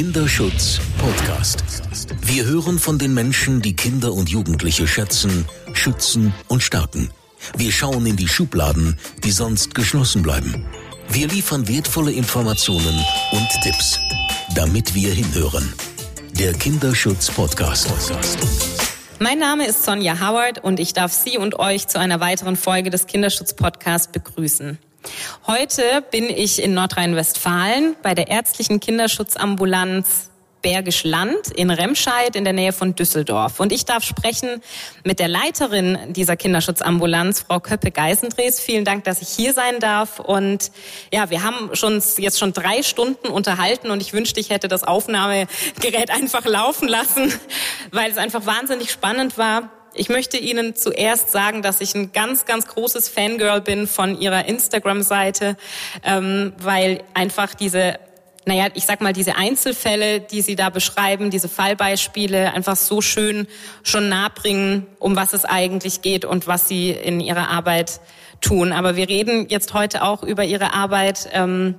Kinderschutz Podcast. Wir hören von den Menschen, die Kinder und Jugendliche schätzen, schützen und stärken. Wir schauen in die Schubladen, die sonst geschlossen bleiben. Wir liefern wertvolle Informationen und Tipps, damit wir hinhören. Der Kinderschutz Podcast. Mein Name ist Sonja Howard und ich darf Sie und euch zu einer weiteren Folge des Kinderschutz Podcasts begrüßen. Heute bin ich in Nordrhein-Westfalen bei der ärztlichen Kinderschutzambulanz Bergisch Land in Remscheid in der Nähe von Düsseldorf. Und ich darf sprechen mit der Leiterin dieser Kinderschutzambulanz, Frau Köppe-Geisendres. Vielen Dank, dass ich hier sein darf. Und ja, wir haben schon jetzt schon drei Stunden unterhalten und ich wünschte, ich hätte das Aufnahmegerät einfach laufen lassen, weil es einfach wahnsinnig spannend war. Ich möchte Ihnen zuerst sagen, dass ich ein ganz, ganz großes Fangirl bin von Ihrer Instagram-Seite, ähm, weil einfach diese naja, ich sag mal, diese Einzelfälle, die Sie da beschreiben, diese Fallbeispiele einfach so schön schon nahebringen, um was es eigentlich geht und was Sie in Ihrer Arbeit tun. Aber wir reden jetzt heute auch über Ihre Arbeit. Ähm,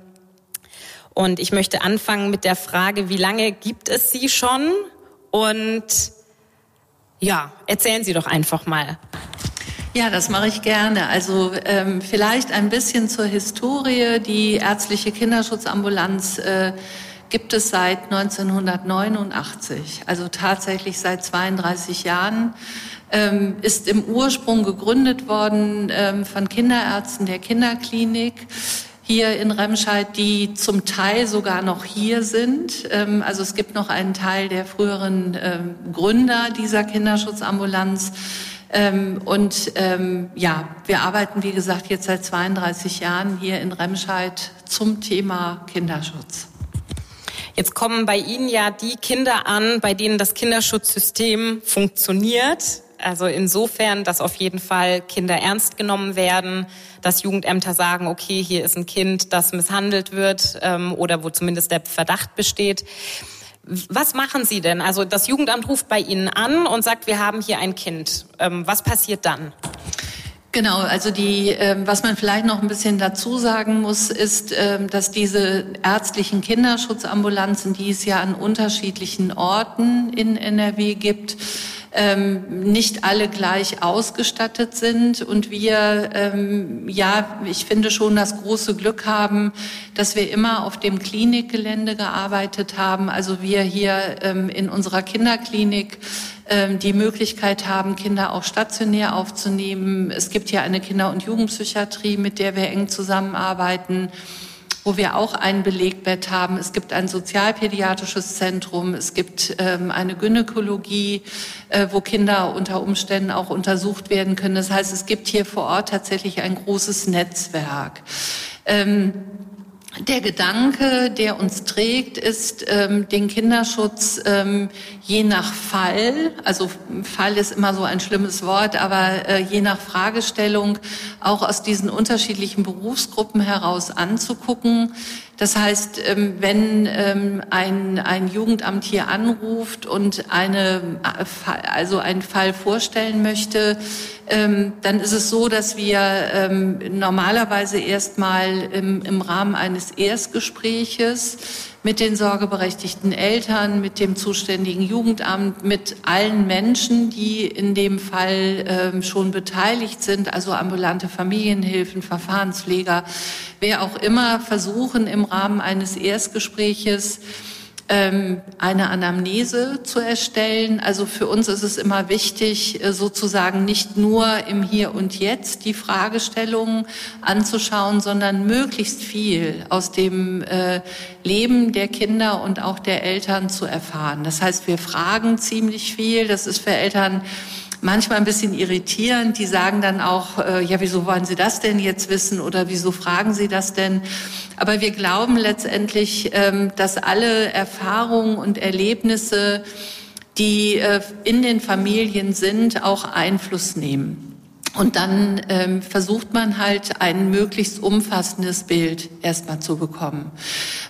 und ich möchte anfangen mit der Frage, wie lange gibt es Sie schon? Und ja, erzählen Sie doch einfach mal. Ja, das mache ich gerne. Also ähm, vielleicht ein bisschen zur Historie. Die ärztliche Kinderschutzambulanz äh, gibt es seit 1989, also tatsächlich seit 32 Jahren. Ähm, ist im Ursprung gegründet worden ähm, von Kinderärzten der Kinderklinik hier in Remscheid, die zum Teil sogar noch hier sind. Ähm, also es gibt noch einen Teil der früheren ähm, Gründer dieser Kinderschutzambulanz. Ähm, und ja, wir arbeiten, wie gesagt, jetzt seit 32 Jahren hier in Remscheid zum Thema Kinderschutz. Jetzt kommen bei Ihnen ja die Kinder an, bei denen das Kinderschutzsystem funktioniert. Also insofern, dass auf jeden Fall Kinder ernst genommen werden, dass Jugendämter sagen, okay, hier ist ein Kind, das misshandelt wird ähm, oder wo zumindest der Verdacht besteht. Was machen Sie denn? Also das Jugendamt ruft bei Ihnen an und sagt, wir haben hier ein Kind. Ähm, was passiert dann? Genau, also die, ähm, was man vielleicht noch ein bisschen dazu sagen muss, ist, ähm, dass diese ärztlichen Kinderschutzambulanzen, die es ja an unterschiedlichen Orten in NRW gibt, ähm, nicht alle gleich ausgestattet sind und wir, ähm, ja, ich finde schon das große Glück haben, dass wir immer auf dem Klinikgelände gearbeitet haben. Also wir hier ähm, in unserer Kinderklinik ähm, die Möglichkeit haben, Kinder auch stationär aufzunehmen. Es gibt hier eine Kinder- und Jugendpsychiatrie, mit der wir eng zusammenarbeiten wo wir auch ein Belegbett haben. Es gibt ein sozialpädiatrisches Zentrum, es gibt ähm, eine Gynäkologie, äh, wo Kinder unter Umständen auch untersucht werden können. Das heißt, es gibt hier vor Ort tatsächlich ein großes Netzwerk. Ähm, der Gedanke, der uns trägt, ist, ähm, den Kinderschutz ähm, je nach Fall, also Fall ist immer so ein schlimmes Wort, aber äh, je nach Fragestellung auch aus diesen unterschiedlichen Berufsgruppen heraus anzugucken. Das heißt, ähm, wenn ähm, ein, ein Jugendamt hier anruft und eine, äh, also einen Fall vorstellen möchte, ähm, dann ist es so, dass wir normalerweise erstmal im, im Rahmen eines Erstgespräches mit den sorgeberechtigten Eltern, mit dem zuständigen Jugendamt, mit allen Menschen, die in dem Fall ähm, schon beteiligt sind, also ambulante Familienhilfen, Verfahrenspfleger, wer auch immer, versuchen im Rahmen eines Erstgespräches eine Anamnese zu erstellen. Also für uns ist es immer wichtig, äh, sozusagen nicht nur im Hier und Jetzt die Fragestellungen anzuschauen, sondern möglichst viel aus dem äh, Leben der Kinder und auch der Eltern zu erfahren. Das heißt, wir fragen ziemlich viel. Das ist für Eltern manchmal ein bisschen irritierend. Die sagen dann auch, äh, ja, wieso wollen Sie das denn jetzt wissen oder wieso fragen Sie das denn? Aber wir glauben letztendlich, ähm, dass alle Erfahrungen und Erlebnisse, die äh, in den Familien sind, auch Einfluss nehmen. Und dann ähm, versucht man halt ein möglichst umfassendes Bild erstmal zu bekommen.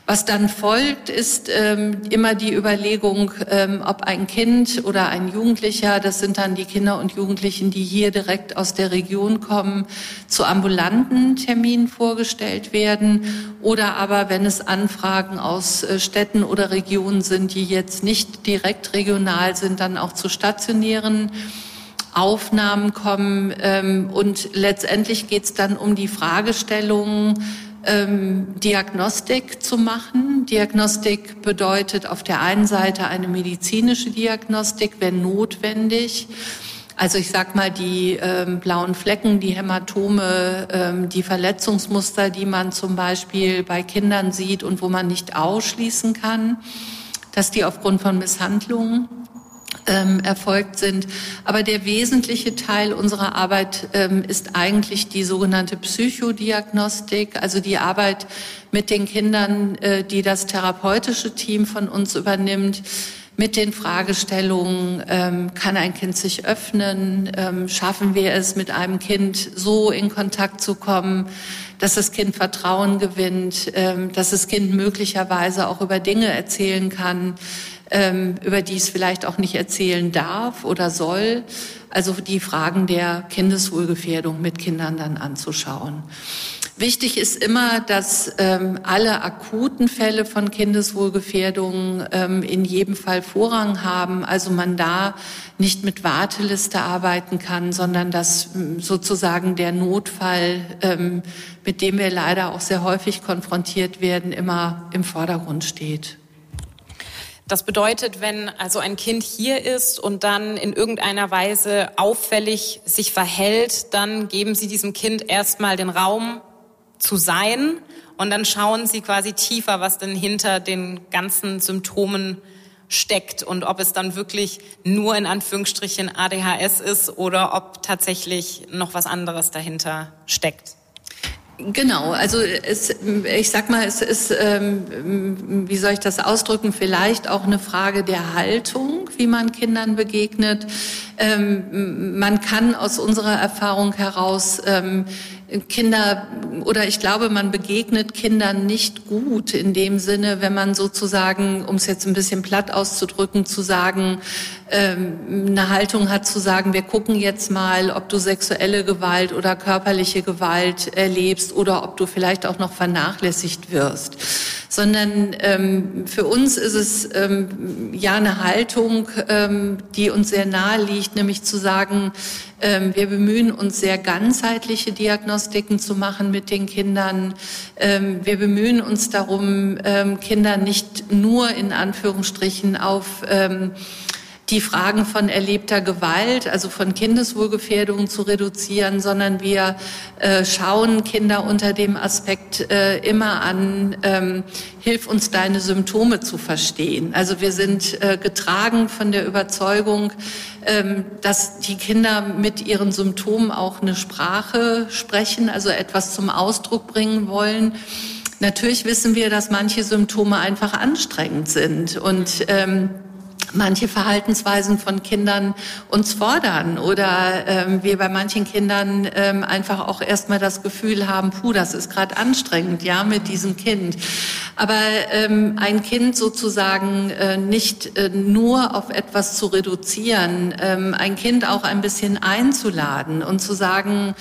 Was dann folgt, ist ähm, immer die Überlegung, ähm, ob ein Kind oder ein Jugendlicher, das sind dann die Kinder und Jugendlichen, die hier direkt aus der Region kommen, zu ambulanten Terminen vorgestellt werden oder aber, wenn es Anfragen aus äh, Städten oder Regionen sind, die jetzt nicht direkt regional sind, dann auch zu stationären Aufnahmen kommen. Ähm, und letztendlich geht es dann um die Fragestellung, ähm, Diagnostik zu machen. Diagnostik bedeutet auf der einen Seite eine medizinische Diagnostik, wenn notwendig. Also ich sag mal, die ähm, blauen Flecken, die Hämatome, ähm, die Verletzungsmuster, die man zum Beispiel bei Kindern sieht und wo man nicht ausschließen kann, dass die aufgrund von Misshandlungen ähm, erfolgt sind. Aber der wesentliche Teil unserer Arbeit ähm, ist eigentlich die sogenannte Psychodiagnostik, also die Arbeit mit den Kindern, äh, die das therapeutische Team von uns übernimmt mit den Fragestellungen, ähm, kann ein Kind sich öffnen, ähm, schaffen wir es, mit einem Kind so in Kontakt zu kommen, dass das Kind Vertrauen gewinnt, ähm, dass das Kind möglicherweise auch über Dinge erzählen kann, ähm, über die es vielleicht auch nicht erzählen darf oder soll. Also die Fragen der Kindeswohlgefährdung mit Kindern dann anzuschauen. Wichtig ist immer, dass ähm, alle akuten Fälle von Kindeswohlgefährdung ähm, in jedem Fall Vorrang haben. Also man da nicht mit Warteliste arbeiten kann, sondern dass sozusagen der Notfall, ähm, mit dem wir leider auch sehr häufig konfrontiert werden, immer im Vordergrund steht. Das bedeutet, wenn also ein Kind hier ist und dann in irgendeiner Weise auffällig sich verhält, dann geben Sie diesem Kind erstmal den Raum zu sein und dann schauen Sie quasi tiefer, was denn hinter den ganzen Symptomen steckt und ob es dann wirklich nur in Anführungsstrichen ADHS ist oder ob tatsächlich noch was anderes dahinter steckt. Genau, also es, ich sag mal, es ist, ähm, wie soll ich das ausdrücken, vielleicht auch eine Frage der Haltung, wie man Kindern begegnet. Ähm, man kann aus unserer Erfahrung heraus ähm, Kinder oder ich glaube, man begegnet Kindern nicht gut in dem Sinne, wenn man sozusagen, um es jetzt ein bisschen platt auszudrücken, zu sagen, ähm, eine Haltung hat zu sagen, wir gucken jetzt mal, ob du sexuelle Gewalt oder körperliche Gewalt erlebst oder ob du vielleicht auch noch vernachlässigt wirst. Sondern ähm, für uns ist es ähm, ja eine Haltung, ähm, die uns sehr nahe liegt, nämlich zu sagen, ähm, wir bemühen uns sehr ganzheitliche Diagnostiken zu machen mit den Kindern. Ähm, wir bemühen uns darum, ähm, Kinder nicht nur in Anführungsstrichen auf die Fragen von erlebter Gewalt, also von Kindeswohlgefährdung zu reduzieren, sondern wir äh, schauen Kinder unter dem Aspekt äh, immer an, ähm, hilf uns deine Symptome zu verstehen. Also wir sind äh, getragen von der Überzeugung, ähm, dass die Kinder mit ihren Symptomen auch eine Sprache sprechen, also etwas zum Ausdruck bringen wollen. Natürlich wissen wir, dass manche Symptome einfach anstrengend sind und ähm, manche Verhaltensweisen von Kindern uns fordern oder ähm, wir bei manchen Kindern ähm, einfach auch erstmal das Gefühl haben, puh, das ist gerade anstrengend, ja, mit diesem Kind. Aber ähm, ein Kind sozusagen äh, nicht äh, nur auf etwas zu reduzieren, ähm, ein Kind auch ein bisschen einzuladen und zu sagen,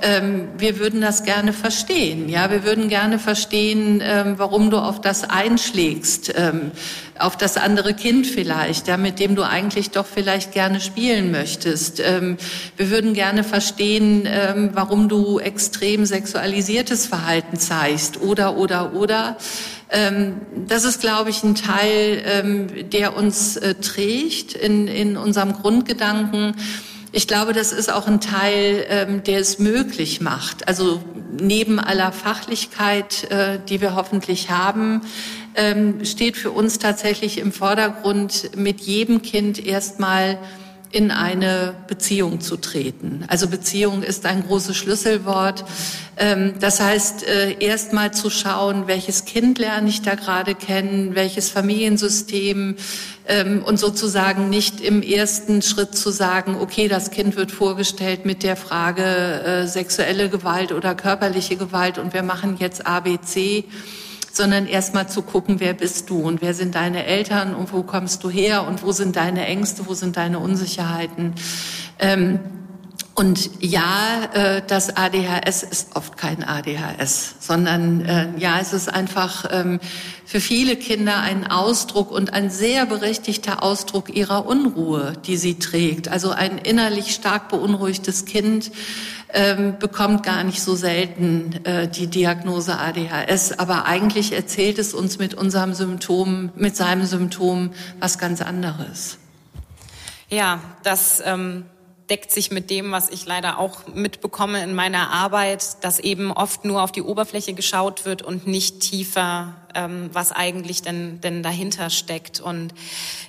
ähm, wir würden das gerne verstehen, ja, wir würden gerne verstehen, ähm, warum du auf das einschlägst. Ähm, auf das andere Kind vielleicht, ja, mit dem du eigentlich doch vielleicht gerne spielen möchtest. Ähm, wir würden gerne verstehen, ähm, warum du extrem sexualisiertes Verhalten zeigst oder, oder, oder. Ähm, das ist, glaube ich, ein Teil, der uns äh, trägt in, in unserem Grundgedanken. Ich glaube, das ist auch ein Teil, ähm, der es möglich macht. Also neben aller Fachlichkeit, äh, die wir hoffentlich haben, ähm, steht für uns tatsächlich im Vordergrund, mit jedem Kind erstmal in eine Beziehung zu treten. Also Beziehung ist ein großes Schlüsselwort. Ähm, das heißt, äh, erst mal zu schauen, welches Kind lerne ich da gerade kennen, welches Familiensystem ähm, und sozusagen nicht im ersten Schritt zu sagen, okay, das Kind wird vorgestellt mit der Frage äh, sexuelle Gewalt oder körperliche Gewalt und wir machen jetzt ABC sondern erstmal zu gucken, wer bist du und wer sind deine Eltern und wo kommst du her und wo sind deine Ängste, wo sind deine Unsicherheiten. Ähm, und ja, äh, das ADHS ist oft kein ADHS, sondern äh, ja, es ist einfach ähm, für viele Kinder ein Ausdruck und ein sehr berechtigter Ausdruck ihrer Unruhe, die sie trägt. Also ein innerlich stark beunruhigtes Kind ähm, bekommt gar nicht so selten äh, die Diagnose ADHS, aber eigentlich erzählt es uns mit unserem Symptom, mit seinem Symptom was ganz anderes. Ja, das ähm deckt sich mit dem, was ich leider auch mitbekomme in meiner Arbeit, dass eben oft nur auf die Oberfläche geschaut wird und nicht tiefer, ähm, was eigentlich denn, denn dahinter steckt. Und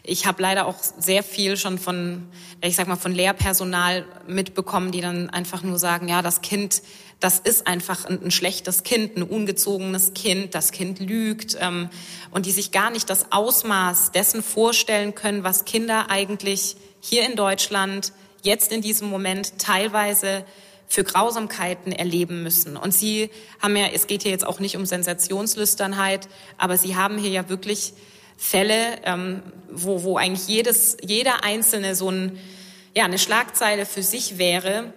ich habe leider auch sehr viel schon von, ich sag mal, von Lehrpersonal mitbekommen, die dann einfach nur sagen, ja, das Kind, das ist einfach ein, ein schlechtes Kind, ein ungezogenes Kind, das Kind lügt ähm, und die sich gar nicht das Ausmaß dessen vorstellen können, was Kinder eigentlich hier in Deutschland jetzt in diesem Moment teilweise für Grausamkeiten erleben müssen. Und Sie haben ja, es geht hier jetzt auch nicht um Sensationslüsternheit, aber Sie haben hier ja wirklich Fälle, ähm, wo, wo eigentlich jedes, jeder Einzelne so ein, ja, eine Schlagzeile für sich wäre.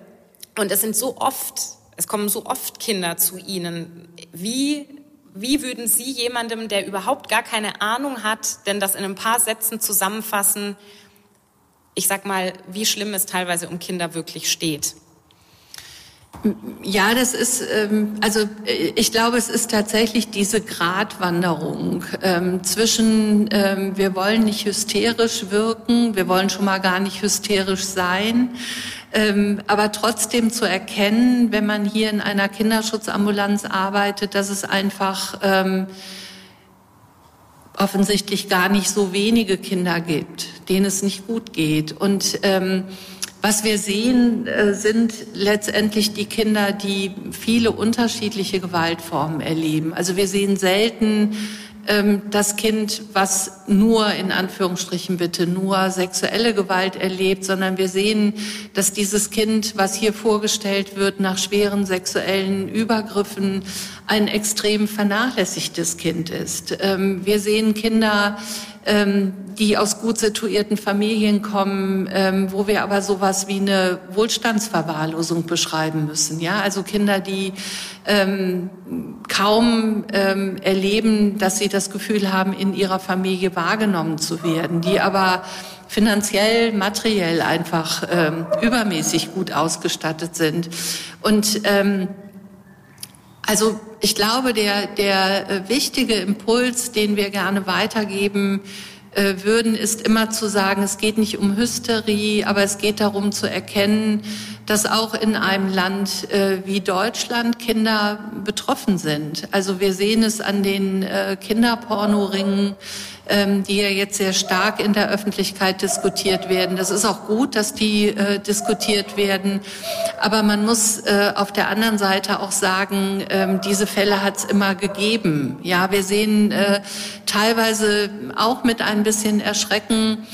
Und es sind so oft, es kommen so oft Kinder zu Ihnen. Wie, wie würden Sie jemandem, der überhaupt gar keine Ahnung hat, denn das in ein paar Sätzen zusammenfassen, ich sag mal, wie schlimm es teilweise um Kinder wirklich steht. Ja, das ist, ähm, also äh, ich glaube, es ist tatsächlich diese Gratwanderung ähm, zwischen, ähm, wir wollen nicht hysterisch wirken, wir wollen schon mal gar nicht hysterisch sein, aber trotzdem zu erkennen, wenn man hier in einer Kinderschutzambulanz arbeitet, dass es einfach offensichtlich gar nicht so wenige Kinder gibt, denen es nicht gut geht. Und ähm, was wir sehen, äh, sind letztendlich die Kinder, die viele unterschiedliche Gewaltformen erleben. Also wir sehen selten ähm, das Kind, was nur in Anführungsstrichen bitte nur sexuelle Gewalt erlebt, sondern wir sehen, dass dieses Kind, was hier vorgestellt wird, nach schweren sexuellen Übergriffen ein extrem vernachlässigtes Kind ist. Ähm, wir sehen Kinder, ähm, die aus gut situierten Familien kommen, ähm, wo wir aber sowas wie eine Wohlstandsverwahrlosung beschreiben müssen. Ja, also Kinder, die kaum erleben, dass sie das Gefühl haben, in ihrer Familie wahrgenommen zu werden, die aber finanziell, materiell einfach übermäßig gut ausgestattet sind. Und also ich glaube, der, der äh, wichtige Impuls, den wir gerne weitergeben äh, würden, ist immer zu sagen, es geht nicht um Hysterie, aber es geht darum zu erkennen, dass auch in einem Land äh, wie Deutschland Kinder betroffen sind. Also wir sehen es an den Kinderpornoringen, die ja jetzt sehr stark in der Öffentlichkeit diskutiert werden. Das ist auch gut, dass die äh, diskutiert werden. Aber man muss äh, auf der anderen Seite auch sagen, ähm, diese Fälle hat es immer gegeben. Ja, wir sehen äh, teilweise auch mit ein bisschen Erschrecken,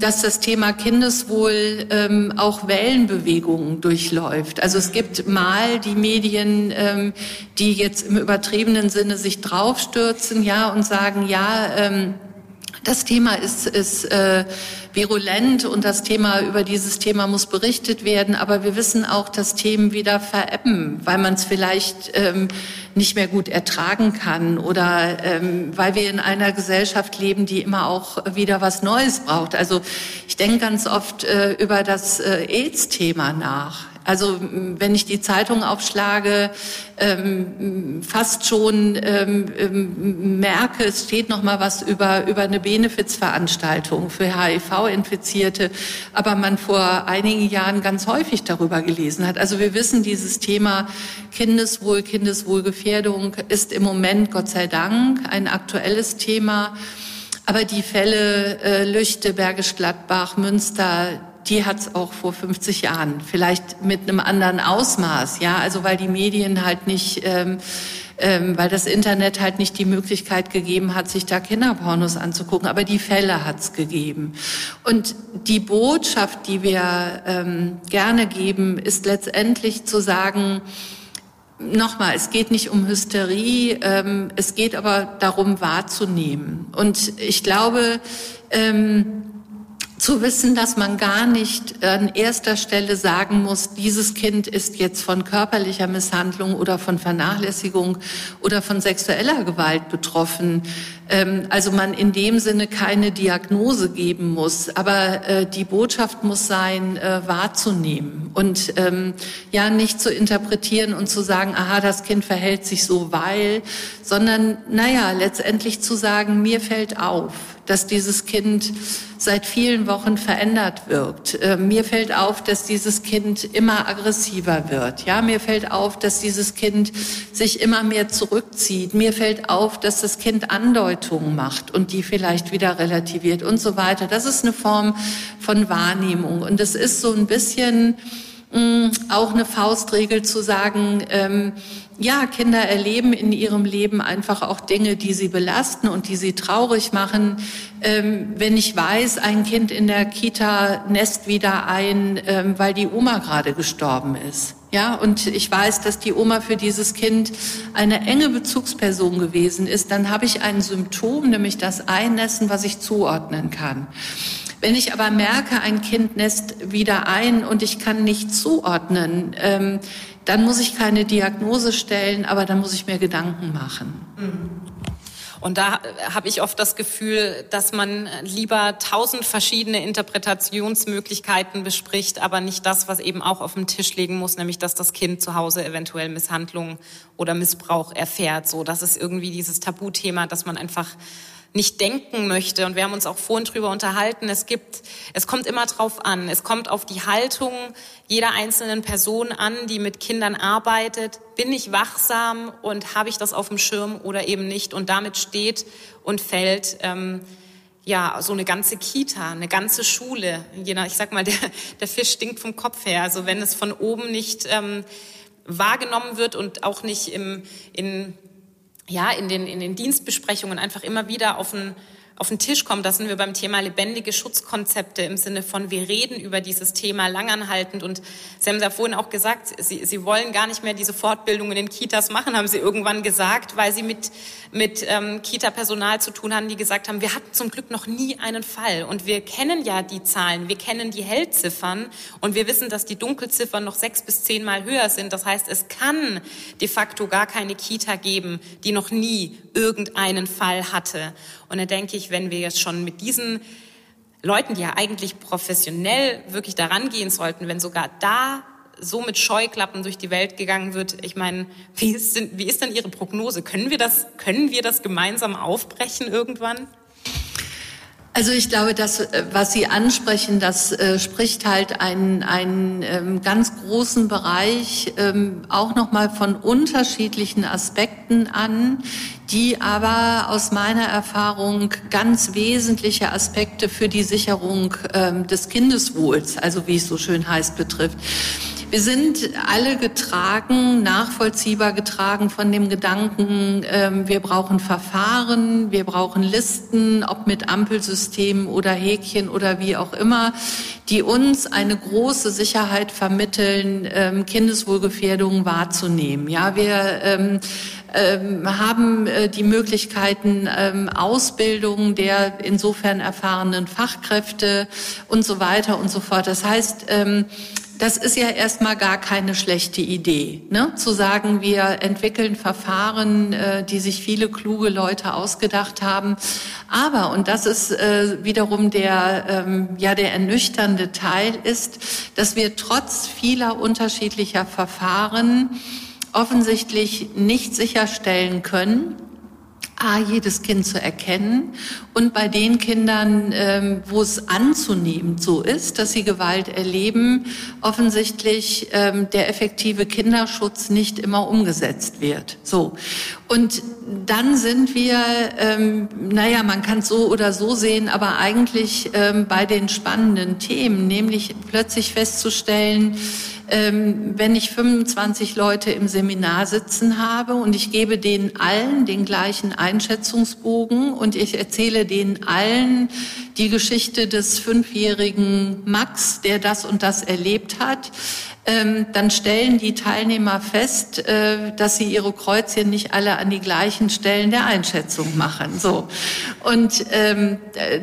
dass das Thema Kindeswohl ähm, auch Wellenbewegungen durchläuft. Also es gibt mal die Medien, ähm, die jetzt im übertriebenen Sinne sich draufstürzen, ja, und sagen, ja, ähm, das Thema ist, ist äh, virulent und das Thema über dieses Thema muss berichtet werden. Aber wir wissen auch, dass Themen wieder verebben, weil man es vielleicht ähm, nicht mehr gut ertragen kann oder ähm, weil wir in einer Gesellschaft leben, die immer auch wieder was Neues braucht. Also ich denke ganz oft äh, über das äh, AIDS-Thema nach. Also wenn ich die Zeitung aufschlage, ähm, fast schon ähm, ähm, merke, es steht noch mal was über über eine Benefizveranstaltung für HIV-Infizierte, aber man vor einigen Jahren ganz häufig darüber gelesen hat. Also wir wissen, dieses Thema Kindeswohl, Kindeswohlgefährdung ist im Moment Gott sei Dank ein aktuelles Thema. Aber die Fälle äh, Lüchte, Bergisch Gladbach, Münster, die hat es auch vor 50 Jahren, vielleicht mit einem anderen Ausmaß, ja, also weil die Medien halt nicht, ähm, ähm, weil das Internet halt nicht die Möglichkeit gegeben hat, sich da Kinderpornos anzugucken, aber die Fälle hat es gegeben. Und die Botschaft, die wir ähm, gerne geben, ist letztendlich zu sagen, Nochmal, es geht nicht um Hysterie, ähm, es geht aber darum wahrzunehmen. Und ich glaube, ähm, zu wissen, dass man gar nicht an erster Stelle sagen muss, dieses Kind ist jetzt von körperlicher Misshandlung oder von Vernachlässigung oder von sexueller Gewalt betroffen. Ähm, also man in dem Sinne keine Diagnose geben muss, aber äh, die Botschaft muss sein, äh, wahrzunehmen und ähm, ja nicht zu interpretieren und zu sagen, aha, das Kind verhält sich so, weil, sondern naja, letztendlich zu sagen, mir fällt auf dass dieses Kind seit vielen Wochen verändert wirkt. Äh, mir fällt auf, dass dieses Kind immer aggressiver wird. Ja, mir fällt auf, dass dieses Kind sich immer mehr zurückzieht. Mir fällt auf, dass das Kind Andeutungen macht und die vielleicht wieder relativiert und so weiter. Das ist eine Form von Wahrnehmung und es ist so ein bisschen mh, mm, auch eine Faustregel zu sagen, ähm, ja, Kinder erleben in ihrem Leben einfach auch Dinge, die sie belasten und die sie traurig machen. Ähm, wenn ich weiß, ein Kind in der Kita nässt wieder ein, ähm, weil die Oma gerade gestorben ist. Ja, und ich weiß, dass die Oma für dieses Kind eine enge Bezugsperson gewesen ist, dann habe ich ein Symptom, nämlich das Einnässen, was ich zuordnen kann. Wenn ich aber merke, ein Kind nässt wieder ein und ich kann nicht zuordnen, ähm, dann muss ich keine Diagnose stellen, aber dann muss ich mir Gedanken machen. Und da habe ich oft das Gefühl, dass man lieber tausend verschiedene Interpretationsmöglichkeiten bespricht, aber nicht das, was eben auch auf dem Tisch liegen muss, nämlich dass das Kind zu Hause eventuell Misshandlung oder Missbrauch erfährt. So, das ist irgendwie dieses Tabuthema, dass man einfach nicht denken möchte. Und wir haben uns auch vorhin drüber unterhalten. Es gibt, es kommt immer drauf an. Es kommt auf die Haltung jeder einzelnen Person an, die mit Kindern arbeitet. Bin ich wachsam und habe ich das auf dem Schirm oder eben nicht? Und damit steht und fällt, ähm, ja, so eine ganze Kita, eine ganze Schule. Ich sag mal, der, der Fisch stinkt vom Kopf her. Also wenn es von oben nicht ähm, wahrgenommen wird und auch nicht im, in ja, in den, in den Dienstbesprechungen einfach immer wieder auf ein auf den Tisch kommt. Da sind wir beim Thema lebendige Schutzkonzepte im Sinne von, wir reden über dieses Thema langanhaltend. Und Sie haben es ja vorhin auch gesagt, Sie, Sie wollen gar nicht mehr diese Fortbildungen in Kitas machen, haben Sie irgendwann gesagt, weil Sie mit, mit ähm, Kita-Personal zu tun haben, die gesagt haben, wir hatten zum Glück noch nie einen Fall. Und wir kennen ja die Zahlen, wir kennen die Hellziffern und wir wissen, dass die Dunkelziffern noch sechs bis zehnmal höher sind. Das heißt, es kann de facto gar keine Kita geben, die noch nie irgendeinen Fall hatte. Und da denke ich, wenn wir jetzt schon mit diesen Leuten, die ja eigentlich professionell wirklich daran gehen sollten, wenn sogar da so mit Scheuklappen durch die Welt gegangen wird. Ich meine, wie ist, denn, wie ist denn Ihre Prognose? Können wir das, können wir das gemeinsam aufbrechen irgendwann? Also ich glaube, das, äh, was Sie ansprechen, das äh, spricht halt einen, einen ähm, ganz großen Bereich ähm, auch nochmal von unterschiedlichen Aspekten an, die aber aus meiner Erfahrung ganz wesentliche Aspekte für die Sicherung ähm, des Kindeswohls, also wie es so schön heißt, betrifft. Wir sind alle getragen, nachvollziehbar getragen von dem Gedanken, ähm, wir brauchen Verfahren, wir brauchen Listen, ob mit Ampelsystemen oder Häkchen oder wie auch immer, die uns eine große Sicherheit vermitteln, ähm, Kindeswohlgefährdungen wahrzunehmen. Ja, wir ähm, haben äh, die Möglichkeiten Ausbildung der insofern erfahrenen Fachkräfte und so weiter und so fort. Das heißt, das ist ja erstmal gar keine schlechte Idee, ne? zu sagen, wir entwickeln Verfahren, äh, die sich viele kluge Leute ausgedacht haben. Aber, und das ist äh, wiederum der, ähm, ja, der ernüchternde Teil ist, dass wir trotz vieler unterschiedlicher Verfahren offensichtlich nicht sicherstellen können, A, jedes Kind zu erkennen und bei den Kindern, ähm, wo es anzunehmend so ist, dass sie Gewalt erleben, offensichtlich ähm, der effektive Kinderschutz nicht immer umgesetzt wird. So. Und dann sind wir, ähm, naja, man kann es so oder so sehen, aber eigentlich ähm, bei den spannenden Themen, nämlich plötzlich festzustellen, ähm, wenn ich 25 Leute im Seminar sitzen habe und ich gebe denen allen den gleichen Einschätzungsbogen und ich erzähle denen allen die Geschichte des fünfjährigen Max, der das und das erlebt hat, dann stellen die Teilnehmer fest, äh, dass sie ihre Kreuzchen nicht alle an die gleichen Stellen der Einschätzung machen. So und ähm,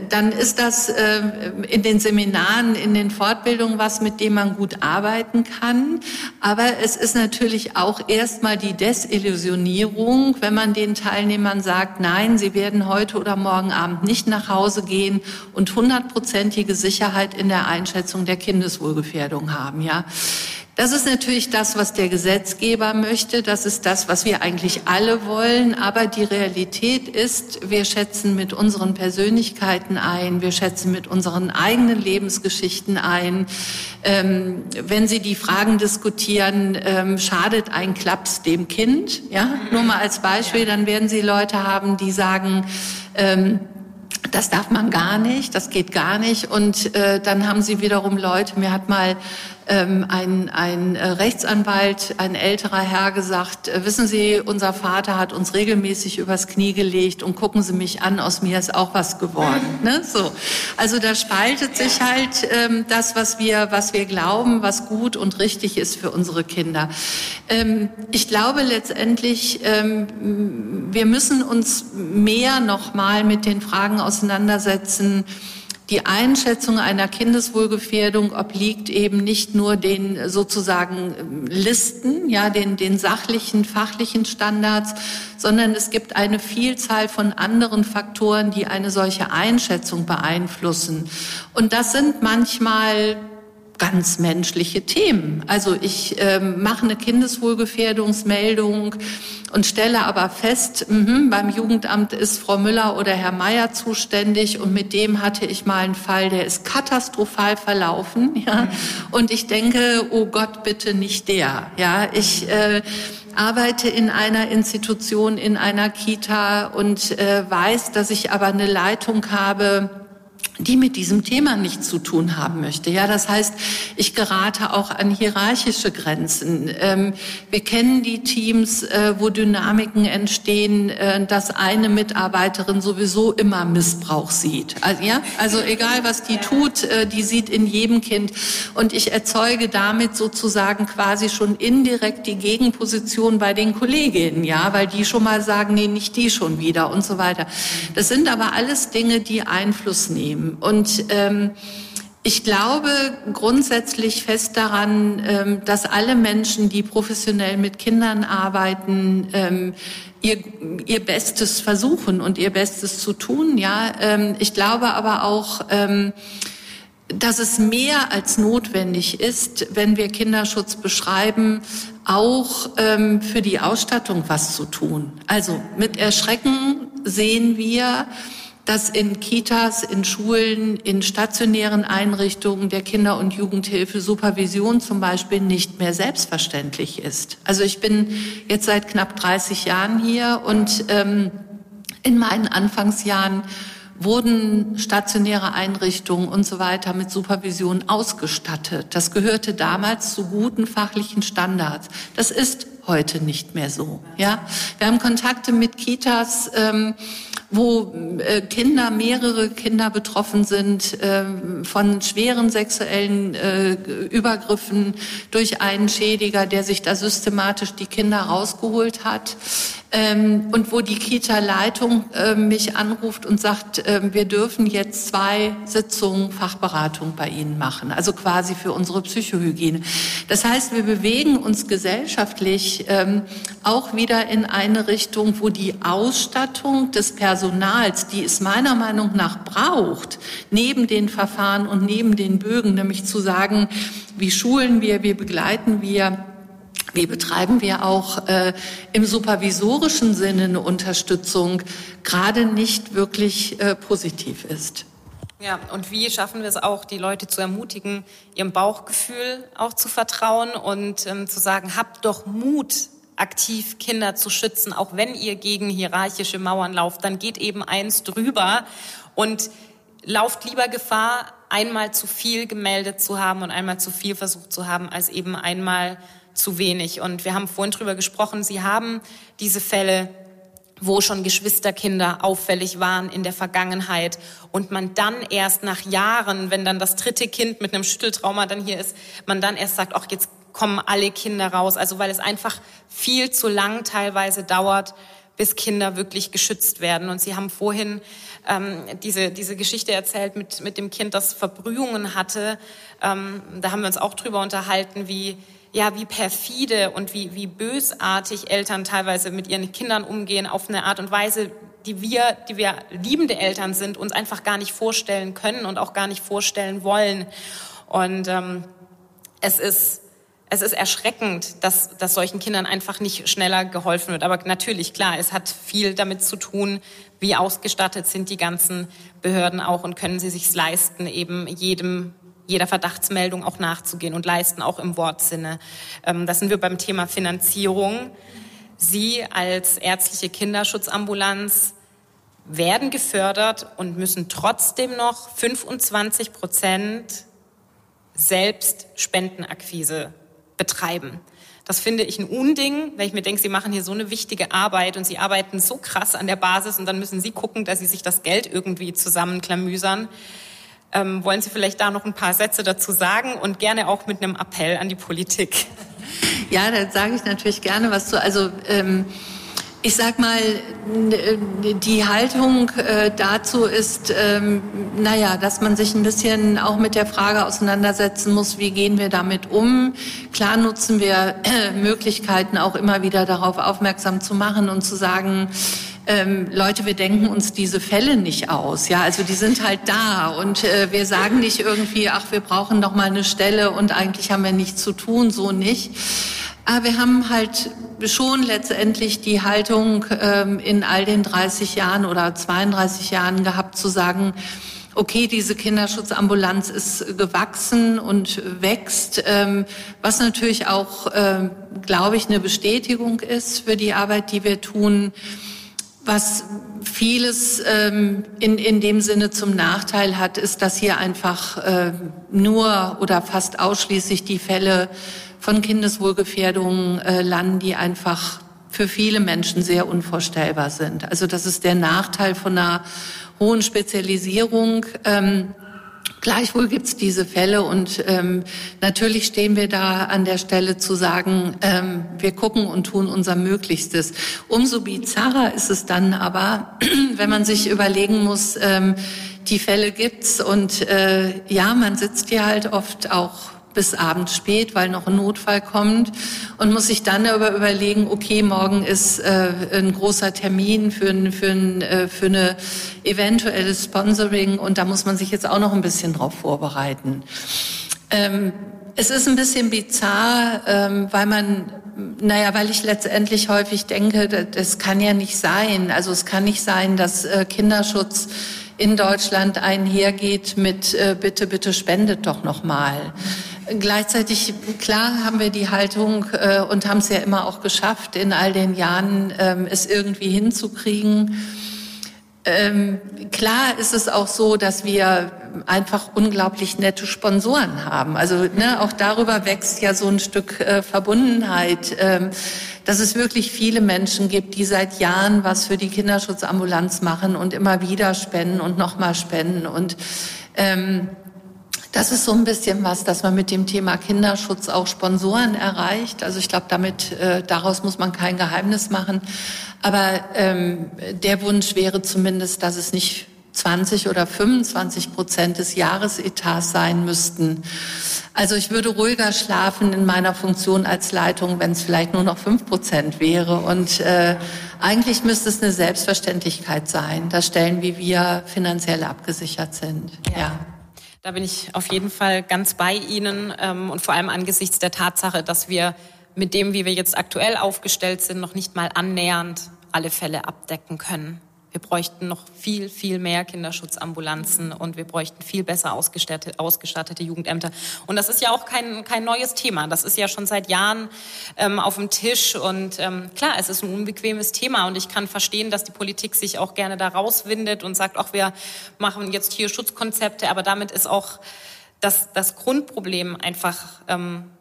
dann ist das äh, in den Seminaren, in den Fortbildungen was, mit dem man gut arbeiten kann. Aber es ist natürlich auch erstmal die Desillusionierung, wenn man den Teilnehmern sagt, nein, sie werden heute oder morgen Abend nicht nach Hause gehen und hundertprozentige Sicherheit in der Einschätzung der Kindeswohlgefährdung haben. Ja. Das ist natürlich das, was der Gesetzgeber möchte. Das ist das, was wir eigentlich alle wollen. Aber die Realität ist, wir schätzen mit unseren Persönlichkeiten ein, wir schätzen mit unseren eigenen Lebensgeschichten ein. Ähm, wenn Sie die Fragen diskutieren, ähm, schadet ein Klaps dem Kind? Ja, nur mal als Beispiel, dann werden Sie Leute haben, die sagen, ähm, das darf man gar nicht, das geht gar nicht. Und äh, dann haben sie wiederum Leute, mir hat mal ähm, ein, ein äh, Rechtsanwalt, ein älterer Herr gesagt, äh, wissen Sie, unser Vater hat uns regelmäßig übers Knie gelegt und gucken Sie mich an, aus mir ist auch was geworden. Ne? So. Also da spaltet sich halt ähm, das, was wir, was wir glauben, was gut und richtig ist für unsere Kinder. Ähm, ich glaube letztendlich, ähm, wir müssen uns mehr noch mal mit den Fragen auseinandersetzen, die Einschätzung einer Kindeswohlgefährdung obliegt eben nicht nur den sozusagen ähm, Listen, ja, den, den sachlichen, fachlichen Standards, sondern es gibt eine Vielzahl von anderen Faktoren, die eine solche Einschätzung beeinflussen. Und das sind manchmal ganz menschliche Themen. Also ich ähm, mache eine Kindeswohlgefährdungsmeldung und stelle aber fest, mh, beim Jugendamt ist Frau Müller oder Herr Meier zuständig und mit dem hatte ich mal einen Fall, der ist katastrophal verlaufen. Ja? Und ich denke, oh Gott, bitte nicht der. Ja, ich äh, arbeite in einer Institution, in einer Kita und äh, weiß, dass ich aber eine Leitung habe, die mit diesem Thema nichts zu tun haben möchte. Ja, das heißt, ich gerate auch an hierarchische Grenzen. Ähm, wir kennen die Teams, äh, wo Dynamiken entstehen, äh, dass eine Mitarbeiterin sowieso immer Missbrauch sieht. Also, ja, also egal was die tut, äh, die sieht in jedem Kind. Und ich erzeuge damit sozusagen quasi schon indirekt die Gegenposition bei den Kolleginnen, ja, weil die schon mal sagen, nee, nicht die schon wieder und so weiter. Das sind aber alles Dinge, die Einfluss nehmen. Und ähm, ich glaube grundsätzlich fest daran, ähm, dass alle Menschen, die professionell mit Kindern arbeiten, ähm, ihr, ihr Bestes versuchen und ihr Bestes zu tun. Ja, ähm, ich glaube aber auch, ähm, dass es mehr als notwendig ist, wenn wir Kinderschutz beschreiben, auch ähm, für die Ausstattung was zu tun. Also mit Erschrecken sehen wir, dass in Kitas, in Schulen, in stationären Einrichtungen der Kinder- und Jugendhilfe Supervision zum Beispiel nicht mehr selbstverständlich ist. Also ich bin jetzt seit knapp 30 Jahren hier und ähm, in meinen Anfangsjahren wurden stationäre Einrichtungen und so weiter mit Supervision ausgestattet. Das gehörte damals zu guten fachlichen Standards. Das ist heute nicht mehr so. Ja, wir haben Kontakte mit Kitas. Ähm, wo äh, Kinder, mehrere Kinder betroffen sind äh, von schweren sexuellen äh, Übergriffen durch einen Schädiger, der sich da systematisch die Kinder rausgeholt hat. Ähm, und wo die Kita-Leitung äh, mich anruft und sagt, äh, wir dürfen jetzt zwei Sitzungen Fachberatung bei Ihnen machen, also quasi für unsere Psychohygiene. Das heißt, wir bewegen uns gesellschaftlich ähm, auch wieder in eine Richtung, wo die Ausstattung des Personals, die es meiner Meinung nach braucht, neben den Verfahren und neben den Bögen, nämlich zu sagen, wie schulen wir, wie begleiten wir, wie betreiben wir auch äh, im supervisorischen Sinne eine Unterstützung, gerade nicht wirklich äh, positiv ist. Ja, und wie schaffen wir es auch, die Leute zu ermutigen, ihrem Bauchgefühl auch zu vertrauen und ähm, zu sagen, habt doch Mut, aktiv Kinder zu schützen, auch wenn ihr gegen hierarchische Mauern lauft, dann geht eben eins drüber und lauft lieber Gefahr, einmal zu viel gemeldet zu haben und einmal zu viel versucht zu haben, als eben einmal zu wenig. Und wir haben vorhin drüber gesprochen, Sie haben diese Fälle wo schon Geschwisterkinder auffällig waren in der Vergangenheit und man dann erst nach Jahren, wenn dann das dritte Kind mit einem Schütteltrauma dann hier ist, man dann erst sagt, ach, jetzt kommen alle Kinder raus. Also weil es einfach viel zu lang teilweise dauert, bis Kinder wirklich geschützt werden. Und Sie haben vorhin ähm, diese, diese Geschichte erzählt mit, mit dem Kind, das Verbrühungen hatte. Ähm, da haben wir uns auch drüber unterhalten, wie ja, wie perfide und wie, wie bösartig Eltern teilweise mit ihren Kindern umgehen auf eine Art und Weise, die wir, die wir liebende Eltern sind, uns einfach gar nicht vorstellen können und auch gar nicht vorstellen wollen. Und ähm, es ist es ist erschreckend, dass, dass solchen Kindern einfach nicht schneller geholfen wird. Aber natürlich, klar, es hat viel damit zu tun, wie ausgestattet sind die ganzen Behörden auch und können sie sich leisten, eben jedem jeder Verdachtsmeldung auch nachzugehen und leisten, auch im Wortsinne. Ähm, das sind wir beim Thema Finanzierung. Sie als ärztliche Kinderschutzambulanz werden gefördert und müssen trotzdem noch 25 Prozent selbst Spendenakquise betreiben. Das finde ich ein Unding, weil ich mir denke, Sie machen hier so eine wichtige Arbeit und Sie arbeiten so krass an der Basis und dann müssen Sie gucken, dass Sie sich das Geld irgendwie zusammenklamüsern. Ähm, wollen Sie vielleicht da noch ein paar Sätze dazu sagen und gerne auch mit einem Appell an die Politik? Ja, da sage ich natürlich gerne was zu. Also ähm, ich sag mal, die Haltung äh, dazu ist, ähm, naja, dass man sich ein bisschen auch mit der Frage auseinandersetzen muss, wie gehen wir damit um. Klar nutzen wir äh, Möglichkeiten, auch immer wieder darauf aufmerksam zu machen und zu sagen, ähm, Leute, wir denken uns diese Fälle nicht aus. Ja, also die sind halt da und äh, wir sagen nicht irgendwie, ach, wir brauchen noch mal eine Stelle und eigentlich haben wir nichts zu tun, so nicht. Aber wir haben halt schon letztendlich die Haltung ähm, in all den 30 Jahren oder 32 Jahren gehabt zu sagen, okay, diese Kinderschutzambulanz ist gewachsen und wächst, ähm, was natürlich auch, ähm, glaube ich, eine Bestätigung ist für die Arbeit, die wir tun was vieles ähm, in, in dem Sinne zum Nachteil hat, ist, dass hier einfach äh, nur oder fast ausschließlich die Fälle von Kindeswohlgefährdungen äh, landen, die einfach für viele Menschen sehr unvorstellbar sind. Also das ist der Nachteil von einer hohen Spezialisierung. Ähm, Gleichwohl gibt es diese Fälle und ähm, natürlich stehen wir da an der Stelle zu sagen, ähm, wir gucken und tun unser Möglichstes. Umso bizarrer ist es dann aber, wenn man sich überlegen muss, ähm, die Fälle gibt's und äh, ja, man sitzt hier halt oft auch bis abends spät, weil noch ein Notfall kommt und muss sich dann aber überlegen, okay, morgen ist äh, ein großer Termin für, ein, für, ein, äh, für eine eventuelle Sponsoring und da muss man sich jetzt auch noch ein bisschen drauf vorbereiten. Ähm, es ist ein bisschen bizarr, ähm, weil man, naja, weil ich letztendlich häufig denke, das, kann ja nicht sein. Also es kann nicht sein, dass äh, Kinderschutz in Deutschland einhergeht mit äh, bitte, bitte spendet doch noch mal. Gleichzeitig, klar, haben wir die Haltung äh, und haben es ja immer auch geschafft, in all den Jahren ähm, es irgendwie hinzukriegen. Ähm, klar ist es auch so, dass wir einfach unglaublich nette Sponsoren haben. Also ne, auch darüber wächst ja so ein Stück äh, Verbundenheit, ähm, dass es wirklich viele Menschen gibt, die seit Jahren was für die Kinderschutzambulanz machen und immer wieder spenden und nochmal spenden und ähm, das ist so ein bisschen was, dass man mit dem Thema Kinderschutz auch Sponsoren erreicht. Also ich glaube, damit äh, daraus muss man kein Geheimnis machen. Aber ähm, der Wunsch wäre zumindest, dass es nicht 20 oder 25 Prozent des Jahresetats sein müssten. Also ich würde ruhiger schlafen in meiner Funktion als Leitung, wenn es vielleicht nur noch fünf Prozent wäre. Und äh, eigentlich müsste es eine Selbstverständlichkeit sein, dass Stellen wie wir finanziell abgesichert sind. ja. ja. Da bin ich auf jeden Fall ganz bei Ihnen ähm, und vor allem angesichts der Tatsache, dass wir mit dem, wie wir jetzt aktuell aufgestellt sind, noch nicht mal annähernd alle Fälle abdecken können. Wir bräuchten noch viel, viel mehr Kinderschutzambulanzen und wir bräuchten viel besser ausgestattete, ausgestattete Jugendämter. Und das ist ja auch kein, kein neues Thema. Das ist ja schon seit Jahren ähm, auf dem Tisch. Und ähm, klar, es ist ein unbequemes Thema. Und ich kann verstehen, dass die Politik sich auch gerne da rauswindet und sagt, auch wir machen jetzt hier Schutzkonzepte. Aber damit ist auch das, das Grundproblem einfach ähm,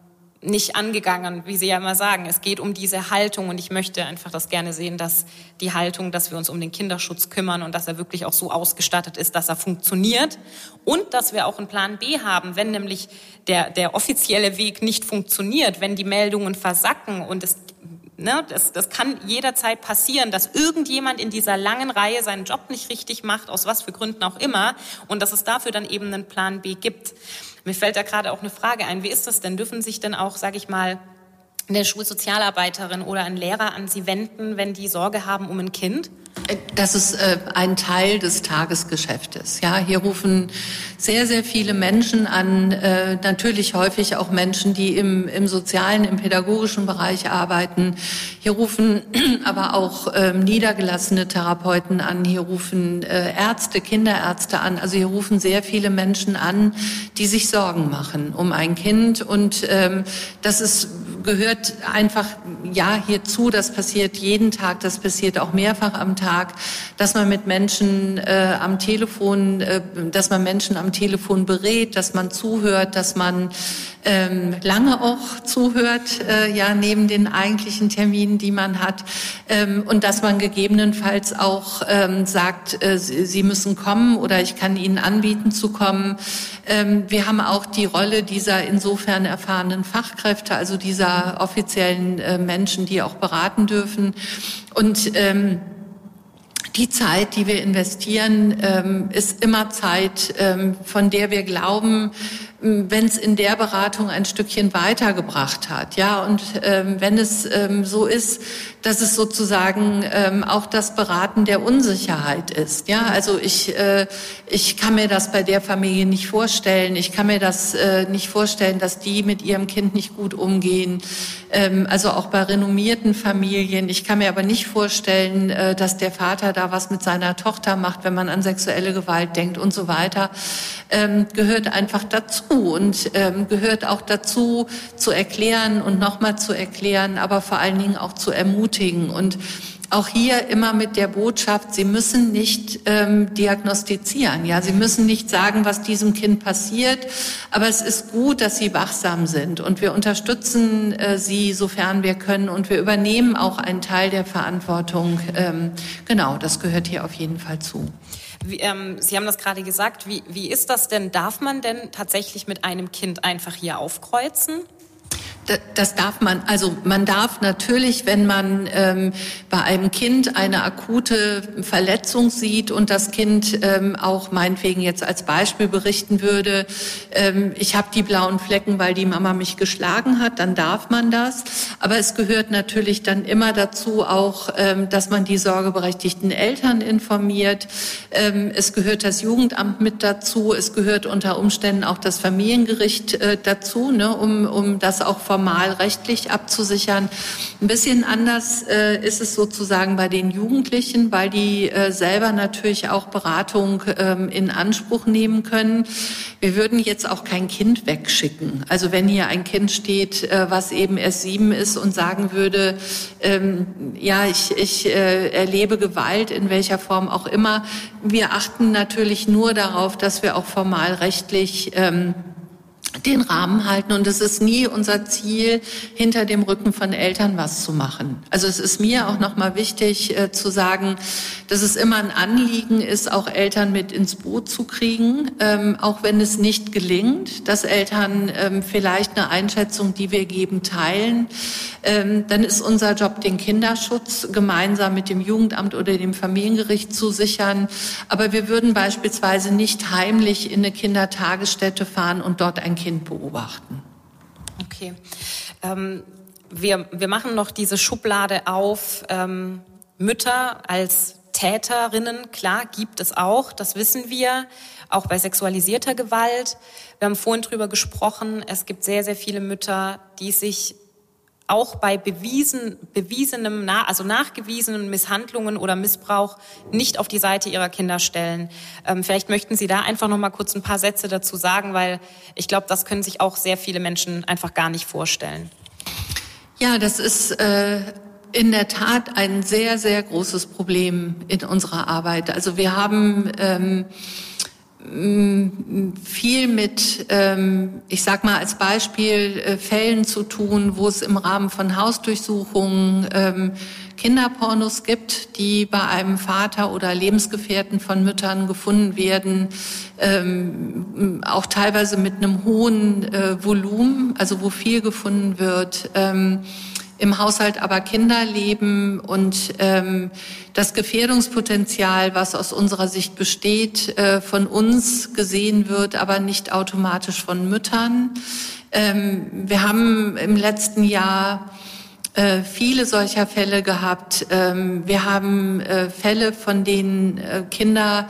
nicht angegangen, wie Sie ja immer sagen. Es geht um diese Haltung und ich möchte einfach das gerne sehen, dass die Haltung, dass wir uns um den Kinderschutz kümmern und dass er wirklich auch so ausgestattet ist, dass er funktioniert und dass wir auch einen Plan B haben, wenn nämlich der, der offizielle Weg nicht funktioniert, wenn die Meldungen versacken und es Ne, das, das kann jederzeit passieren, dass irgendjemand in dieser langen Reihe seinen Job nicht richtig macht, aus was für Gründen auch immer, und dass es dafür dann eben einen Plan B gibt. Mir fällt da gerade auch eine Frage ein. Wie ist das denn? Dürfen sich denn auch, sage ich mal, eine Schulsozialarbeiterin oder ein Lehrer an Sie wenden, wenn die Sorge haben um ein Kind? Das ist äh, ein Teil des Tagesgeschäftes. Ja, hier rufen sehr, sehr viele Menschen an, äh, natürlich häufig auch Menschen, die im, im sozialen, im pädagogischen Bereich arbeiten. Hier rufen aber auch äh, niedergelassene Therapeuten an. Hier rufen äh, Ärzte, Kinderärzte an. Also hier rufen sehr viele Menschen an, die sich Sorgen machen um ein Kind. Und ähm, das ist gehört einfach ja hierzu. Das passiert jeden Tag. Das passiert auch mehrfach am Tag, dass man mit Menschen äh, am Telefon, äh, dass man Menschen am Telefon berät, dass man zuhört, dass man ähm, lange auch zuhört, äh, ja neben den eigentlichen Terminen, die man hat, ähm, und dass man gegebenenfalls auch ähm, sagt, äh, sie müssen kommen oder ich kann ihnen anbieten zu kommen. Ähm, wir haben auch die Rolle dieser insofern erfahrenen Fachkräfte, also dieser offiziellen äh, Menschen, die auch beraten dürfen. Und ähm, die Zeit, die wir investieren, ähm, ist immer Zeit, ähm, von der wir glauben, wenn es in der Beratung ein Stückchen weitergebracht hat, ja, und ähm, wenn es ähm, so ist, dass es sozusagen ähm, auch das Beraten der Unsicherheit ist, ja, also ich äh, ich kann mir das bei der Familie nicht vorstellen, ich kann mir das äh, nicht vorstellen, dass die mit ihrem Kind nicht gut umgehen, ähm, also auch bei renommierten Familien, ich kann mir aber nicht vorstellen, äh, dass der Vater da was mit seiner Tochter macht, wenn man an sexuelle Gewalt denkt und so weiter, ähm, gehört einfach dazu und ähm, gehört auch dazu, zu erklären und nochmal zu erklären, aber vor allen Dingen auch zu ermutigen. Und auch hier immer mit der Botschaft, Sie müssen nicht ähm, diagnostizieren. Ja, Sie müssen nicht sagen, was diesem Kind passiert, aber es ist gut, dass Sie wachsam sind und wir unterstützen äh, Sie, sofern wir können und wir übernehmen auch einen Teil der Verantwortung. Ähm, genau, das gehört hier auf jeden Fall zu. Wie, ähm, Sie haben das gerade gesagt. Wie, wie ist das denn? Darf man denn tatsächlich mit einem Kind einfach hier aufkreuzen? Das darf man, also man darf natürlich, wenn man ähm, bei einem Kind eine akute Verletzung sieht und das Kind ähm, auch meinetwegen jetzt als Beispiel berichten würde, ähm, ich habe die blauen Flecken, weil die Mama mich geschlagen hat, dann darf man das. Aber es gehört natürlich dann immer dazu auch, ähm, dass man die sorgeberechtigten Eltern informiert. Ähm, es gehört das Jugendamt mit dazu. Es gehört unter Umständen auch das Familiengericht äh, dazu, ne, um, um das auch formal rechtlich abzusichern. Ein bisschen anders äh, ist es sozusagen bei den Jugendlichen, weil die äh, selber natürlich auch Beratung ähm, in Anspruch nehmen können. Wir würden jetzt auch kein Kind wegschicken. Also wenn hier ein Kind steht, äh, was eben erst sieben ist und sagen würde, ähm, ja, ich, ich äh, erlebe Gewalt in welcher Form auch immer. Wir achten natürlich nur darauf, dass wir auch formal rechtlich ähm, den Rahmen halten. Und es ist nie unser Ziel, hinter dem Rücken von Eltern was zu machen. Also es ist mir auch nochmal wichtig äh, zu sagen, dass es immer ein Anliegen ist, auch Eltern mit ins Boot zu kriegen, ähm, auch wenn es nicht gelingt, dass Eltern ähm, vielleicht eine Einschätzung, die wir geben, teilen. Ähm, dann ist unser Job, den Kinderschutz gemeinsam mit dem Jugendamt oder dem Familiengericht zu sichern. Aber wir würden beispielsweise nicht heimlich in eine Kindertagesstätte fahren und dort ein Kind beobachten. Okay. Ähm, wir, wir machen noch diese Schublade auf, ähm, Mütter als Täterinnen, klar, gibt es auch, das wissen wir, auch bei sexualisierter Gewalt. Wir haben vorhin drüber gesprochen, es gibt sehr, sehr viele Mütter, die sich auch bei bewiesen, bewiesenem, also nachgewiesenen Misshandlungen oder Missbrauch nicht auf die Seite ihrer Kinder stellen. Ähm, vielleicht möchten Sie da einfach noch mal kurz ein paar Sätze dazu sagen, weil ich glaube, das können sich auch sehr viele Menschen einfach gar nicht vorstellen. Ja, das ist äh, in der Tat ein sehr, sehr großes Problem in unserer Arbeit. Also wir haben ähm, viel mit, ähm, ich sag mal als Beispiel, äh, Fällen zu tun, wo es im Rahmen von Hausdurchsuchungen ähm, Kinderpornos gibt, die bei einem Vater oder Lebensgefährten von Müttern gefunden werden, ähm, auch teilweise mit einem hohen äh, Volumen, also wo viel gefunden wird im Haushalt aber Kinder leben und ähm, das Gefährdungspotenzial, was aus unserer Sicht besteht, äh, von uns gesehen wird, aber nicht automatisch von Müttern. Ähm, wir haben im letzten Jahr äh, viele solcher Fälle gehabt. Ähm, wir haben äh, Fälle, von denen äh, Kinder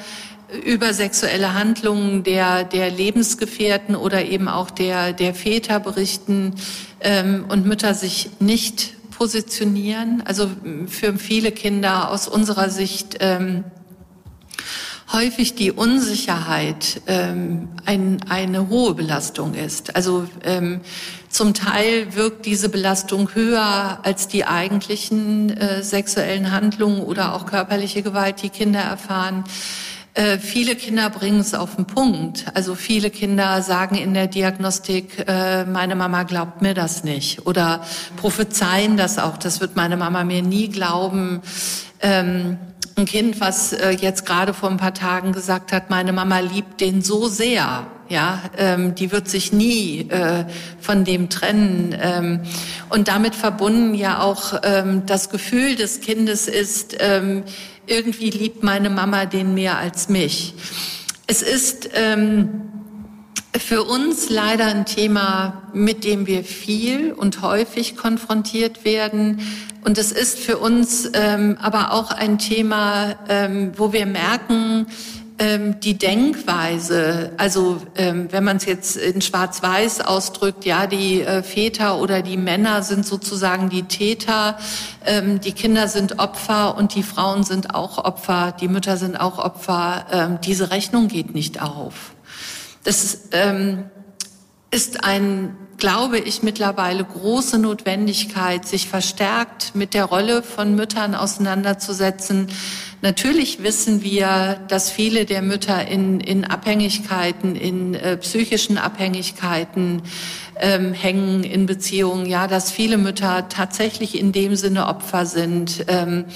über sexuelle Handlungen der, der Lebensgefährten oder eben auch der, der Väter berichten ähm, und Mütter sich nicht positionieren. Also für viele Kinder aus unserer Sicht ähm, häufig die Unsicherheit ähm, ein, eine hohe Belastung ist. Also ähm, zum Teil wirkt diese Belastung höher als die eigentlichen äh, sexuellen Handlungen oder auch körperliche Gewalt, die Kinder erfahren. Äh, viele Kinder bringen es auf den Punkt. Also viele Kinder sagen in der Diagnostik, äh, meine Mama glaubt mir das nicht oder prophezeien das auch. Das wird meine Mama mir nie glauben. Ähm, ein Kind, was äh, jetzt gerade vor ein paar Tagen gesagt hat, meine Mama liebt den so sehr, ja, ähm, die wird sich nie äh, von dem trennen. Ähm, und damit verbunden ja auch ähm, das Gefühl des Kindes ist, ähm, irgendwie liebt meine Mama den mehr als mich. Es ist ähm, für uns leider ein Thema, mit dem wir viel und häufig konfrontiert werden. Und es ist für uns ähm, aber auch ein Thema, ähm, wo wir merken, ähm, die Denkweise, also ähm, wenn man es jetzt in Schwarz-Weiß ausdrückt, ja, die äh, Väter oder die Männer sind sozusagen die Täter, ähm, die Kinder sind Opfer und die Frauen sind auch Opfer, die Mütter sind auch Opfer. Ähm, diese Rechnung geht nicht auf. Das ähm, ist ein glaube ich, mittlerweile große Notwendigkeit, sich verstärkt mit der Rolle von Müttern auseinanderzusetzen. Natürlich wissen wir, dass viele der Mütter in, in Abhängigkeiten, in äh, psychischen Abhängigkeiten ähm, hängen in Beziehungen. Ja, dass viele Mütter tatsächlich in dem Sinne Opfer sind. Ähm,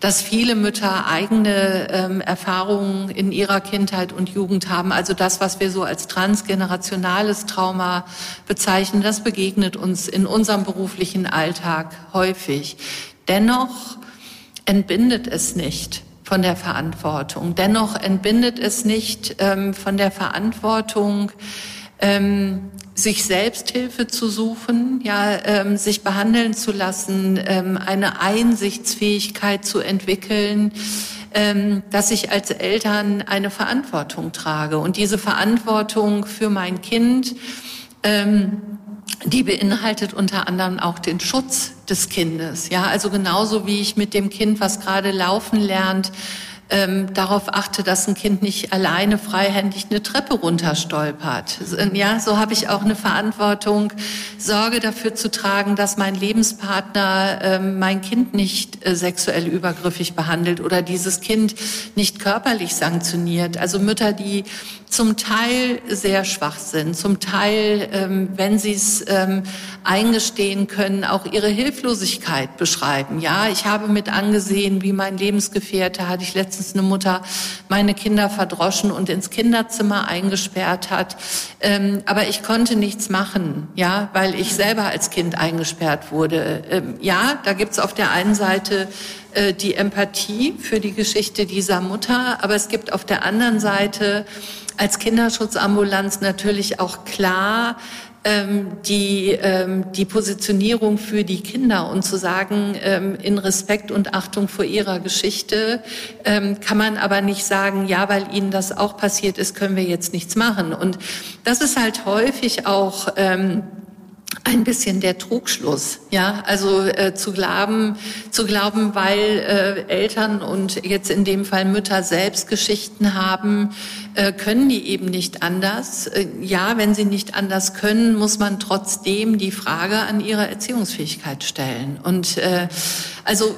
dass viele Mütter eigene ähm, Erfahrungen in ihrer Kindheit und Jugend haben. Also das, was wir so als transgenerationales Trauma bezeichnen, das begegnet uns in unserem beruflichen Alltag häufig. Dennoch entbindet es nicht von der Verantwortung. Dennoch entbindet es nicht ähm, von der Verantwortung, ähm, sich Selbsthilfe zu suchen, ja, ähm, sich behandeln zu lassen, ähm, eine Einsichtsfähigkeit zu entwickeln, ähm, dass ich als Eltern eine Verantwortung trage. Und diese Verantwortung für mein Kind, ähm, die beinhaltet unter anderem auch den Schutz des Kindes. Ja, also genauso wie ich mit dem Kind, was gerade laufen lernt, ähm, darauf achte, dass ein Kind nicht alleine freihändig eine Treppe runterstolpert. Ja, so habe ich auch eine Verantwortung, Sorge dafür zu tragen, dass mein Lebenspartner ähm, mein Kind nicht äh, sexuell übergriffig behandelt oder dieses Kind nicht körperlich sanktioniert. Also Mütter, die zum Teil sehr schwach sind, zum Teil, ähm, wenn sie es ähm, eingestehen können, auch ihre Hilflosigkeit beschreiben. Ja, ich habe mit angesehen, wie mein Lebensgefährte, hatte ich letztens eine Mutter, meine Kinder verdroschen und ins Kinderzimmer eingesperrt hat. Ähm, aber ich konnte nichts machen, ja, weil ich selber als Kind eingesperrt wurde. Ähm, ja, da gibt's auf der einen Seite äh, die Empathie für die Geschichte dieser Mutter, aber es gibt auf der anderen Seite als Kinderschutzambulanz natürlich auch klar ähm, die, ähm, die Positionierung für die Kinder und zu sagen, ähm, in Respekt und Achtung vor ihrer Geschichte ähm, kann man aber nicht sagen, ja, weil ihnen das auch passiert ist, können wir jetzt nichts machen. Und das ist halt häufig auch ähm, ein bisschen der Trugschluss, ja, also äh, zu glauben, zu glauben, weil äh, Eltern und jetzt in dem Fall Mütter selbst Geschichten haben, äh, können die eben nicht anders. Äh, ja, wenn sie nicht anders können, muss man trotzdem die Frage an ihre Erziehungsfähigkeit stellen. Und äh, also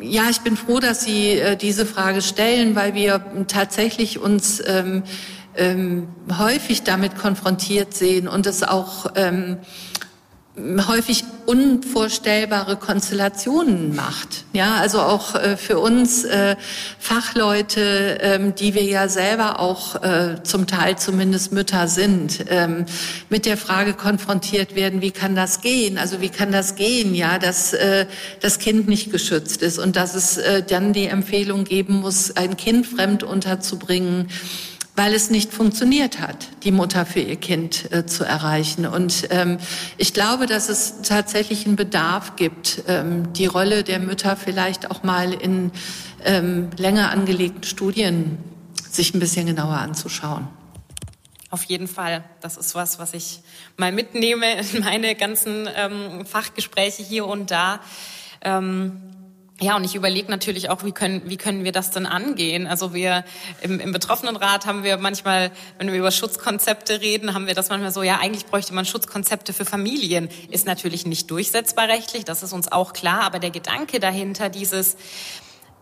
ja, ich bin froh, dass Sie äh, diese Frage stellen, weil wir tatsächlich uns ähm, ähm, häufig damit konfrontiert sehen und es auch ähm, häufig unvorstellbare Konstellationen macht. Ja, also auch äh, für uns äh, Fachleute, ähm, die wir ja selber auch äh, zum Teil zumindest Mütter sind, ähm, mit der Frage konfrontiert werden, wie kann das gehen? Also wie kann das gehen, ja, dass äh, das Kind nicht geschützt ist und dass es äh, dann die Empfehlung geben muss, ein Kind fremd unterzubringen weil es nicht funktioniert hat, die Mutter für ihr Kind äh, zu erreichen. Und ähm, ich glaube, dass es tatsächlich einen Bedarf gibt, ähm, die Rolle der Mütter vielleicht auch mal in ähm, länger angelegten Studien sich ein bisschen genauer anzuschauen. Auf jeden Fall. Das ist was, was ich mal mitnehme in meine ganzen ähm, Fachgespräche hier und da. Ähm, ja, und ich überlege natürlich auch, wie können, wie können wir das denn angehen? Also wir im, im Betroffenenrat haben wir manchmal, wenn wir über Schutzkonzepte reden, haben wir das manchmal so, ja, eigentlich bräuchte man Schutzkonzepte für Familien. Ist natürlich nicht durchsetzbar rechtlich, das ist uns auch klar, aber der Gedanke dahinter, dieses,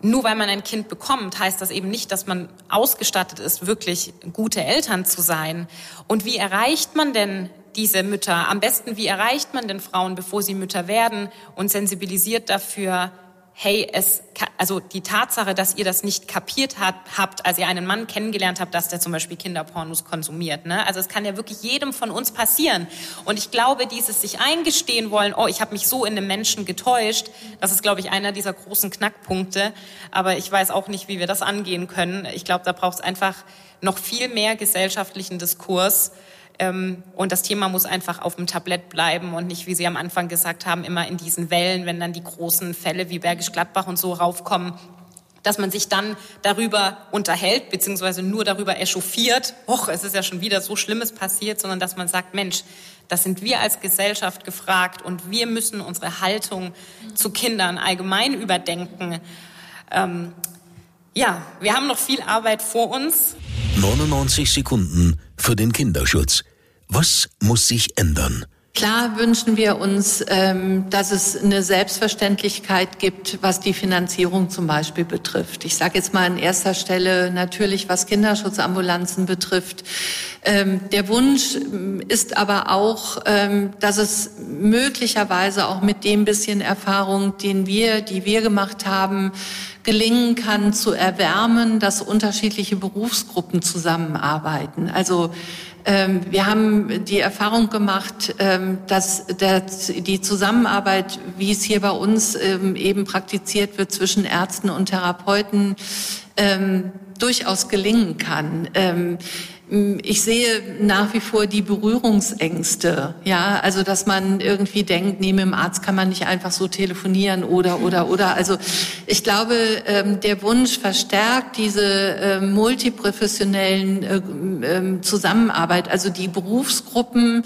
nur weil man ein Kind bekommt, heißt das eben nicht, dass man ausgestattet ist, wirklich gute Eltern zu sein. Und wie erreicht man denn diese Mütter? Am besten, wie erreicht man denn Frauen, bevor sie Mütter werden und sensibilisiert dafür, hey, es, also die Tatsache, dass ihr das nicht kapiert habt, als ihr einen Mann kennengelernt habt, dass der zum Beispiel Kinderpornos konsumiert. Ne? Also es kann ja wirklich jedem von uns passieren. Und ich glaube, dieses sich eingestehen wollen, oh, ich habe mich so in einem Menschen getäuscht, das ist, glaube ich, einer dieser großen Knackpunkte. Aber ich weiß auch nicht, wie wir das angehen können. Ich glaube, da braucht es einfach noch viel mehr gesellschaftlichen Diskurs und das Thema muss einfach auf dem Tablett bleiben und nicht, wie Sie am Anfang gesagt haben, immer in diesen Wellen, wenn dann die großen Fälle wie Bergisch Gladbach und so raufkommen, dass man sich dann darüber unterhält, beziehungsweise nur darüber echauffiert, och, es ist ja schon wieder so Schlimmes passiert, sondern dass man sagt, Mensch, das sind wir als Gesellschaft gefragt und wir müssen unsere Haltung zu Kindern allgemein überdenken. Ähm, ja, wir haben noch viel Arbeit vor uns. 99 Sekunden für den Kinderschutz. Was muss sich ändern? Klar wünschen wir uns, ähm, dass es eine Selbstverständlichkeit gibt, was die Finanzierung zum Beispiel betrifft. Ich sage jetzt mal an erster Stelle natürlich, was Kinderschutzambulanzen betrifft. Ähm, der Wunsch ähm, ist aber auch, dass es möglicherweise auch mit dem bisschen Erfahrung, den wir, die wir gemacht haben, gelingen kann zu erwärmen, dass unterschiedliche Berufsgruppen zusammenarbeiten. Also wir haben die Erfahrung gemacht, ähm, dass die Zusammenarbeit, wie es hier bei uns ähm, eben praktiziert wird zwischen Ärzten und Therapeuten, durchaus gelingen kann. Ich sehe nach wie vor die Berührungsängste, ja, also dass man irgendwie denkt, mit dem Arzt kann man nicht einfach so telefonieren oder oder oder. Also ich glaube, ähm, der Wunsch verstärkt diese ähm, multiprofessionellen äh, ähm, Zusammenarbeit, also die Berufsgruppen,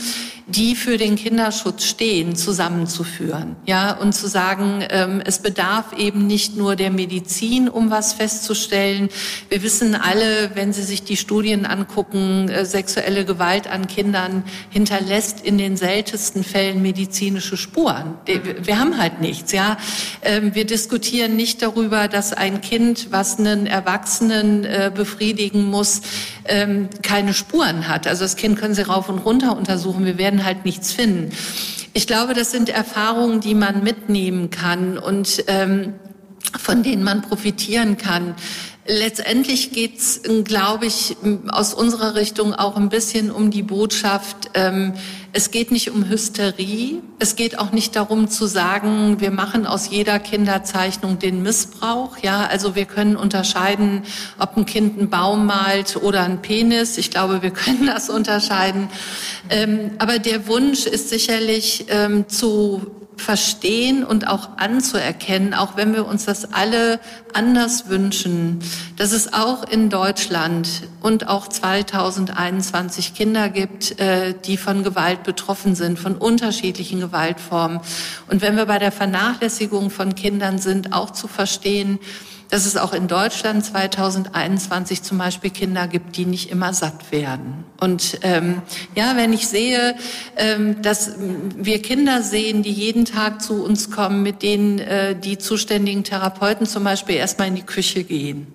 die für den Kinderschutz stehen, zusammenzuführen, ja, und zu sagen, es bedarf eben nicht nur der Medizin, um was festzustellen. Wir wissen alle, wenn Sie sich die Studien angucken angucken, äh, sexuelle Gewalt an Kindern hinterlässt in den seltensten Fällen medizinische Spuren. Wir haben halt nichts, ja. Ähm, wir diskutieren nicht darüber, dass ein Kind, was einen Erwachsenen äh, befriedigen muss, ähm, keine Spuren hat. Also das Kind können Sie rauf und runter untersuchen. Wir werden halt nichts finden. Ich glaube, das sind Erfahrungen, die man mitnehmen kann und ähm, von denen man profitieren kann. Letztendlich geht's, glaube ich, aus unserer Richtung auch ein bisschen um die Botschaft, ähm, es geht nicht um Hysterie, es geht auch nicht darum zu sagen, wir machen aus jeder Kinderzeichnung den Missbrauch. Ja, also wir können unterscheiden, ob ein Kind einen Baum malt oder einen Penis. Ich glaube, wir können das unterscheiden. Ähm, aber der Wunsch ist sicherlich ähm, zu verstehen und auch anzuerkennen, auch wenn wir uns das alle anders wünschen, dass es auch in Deutschland und auch 2021 Kinder gibt, äh, die von Gewalt betroffen sind, von unterschiedlichen Gewaltformen. Und wenn wir bei der Vernachlässigung von Kindern sind, auch zu verstehen, dass es auch in Deutschland 2021 zum Beispiel Kinder gibt, die nicht immer satt werden. Und ähm, ja, wenn ich sehe, ähm, dass wir Kinder sehen, die jeden Tag zu uns kommen, mit denen äh, die zuständigen Therapeuten zum Beispiel erstmal in die Küche gehen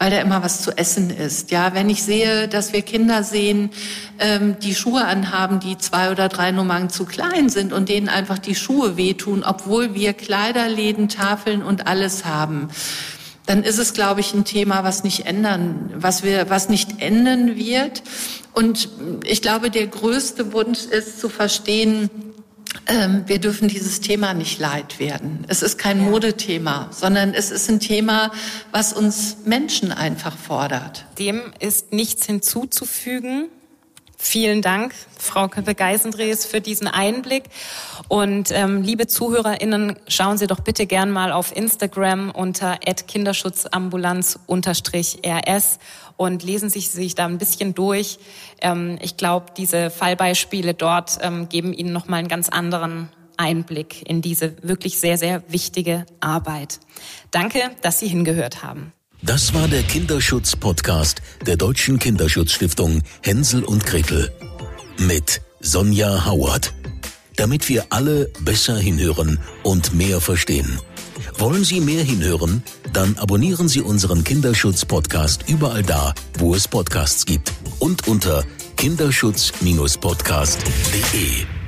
weil da immer was zu essen ist. Ja, wenn ich sehe, dass wir Kinder sehen, ähm, die Schuhe anhaben, die zwei oder drei Nummern zu klein sind und denen einfach die Schuhe wehtun, obwohl wir Kleiderläden, Tafeln und alles haben dann ist es, glaube ich, ein Thema, was nicht ändern, was wir, was nicht ändern wird. Und ich glaube, der größte Wunsch ist zu verstehen, wir dürfen dieses Thema nicht leid werden. Es ist kein Modethema, sondern es ist ein Thema, was uns Menschen einfach fordert. Dem ist nichts hinzuzufügen. Vielen Dank, Frau Köppe-Geisendrees, für diesen Einblick. Und ähm, liebe ZuhörerInnen, schauen Sie doch bitte gern mal auf Instagram unter kinderschutzambulanz-rs und lesen Sie sich da ein bisschen durch. Ähm, ich glaube, diese Fallbeispiele dort ähm, geben Ihnen nochmal einen ganz anderen Einblick in diese wirklich sehr, sehr wichtige Arbeit. Danke, dass Sie hingehört haben. Das war der Kinderschutz-Podcast der Deutschen Kinderschutzstiftung Hänsel und Gretel mit Sonja Howard. Damit wir alle besser hinhören und mehr verstehen. Wollen Sie mehr hinhören? Dann abonnieren Sie unseren Kinderschutz-Podcast überall da, wo es Podcasts gibt und unter kinderschutz-podcast.de.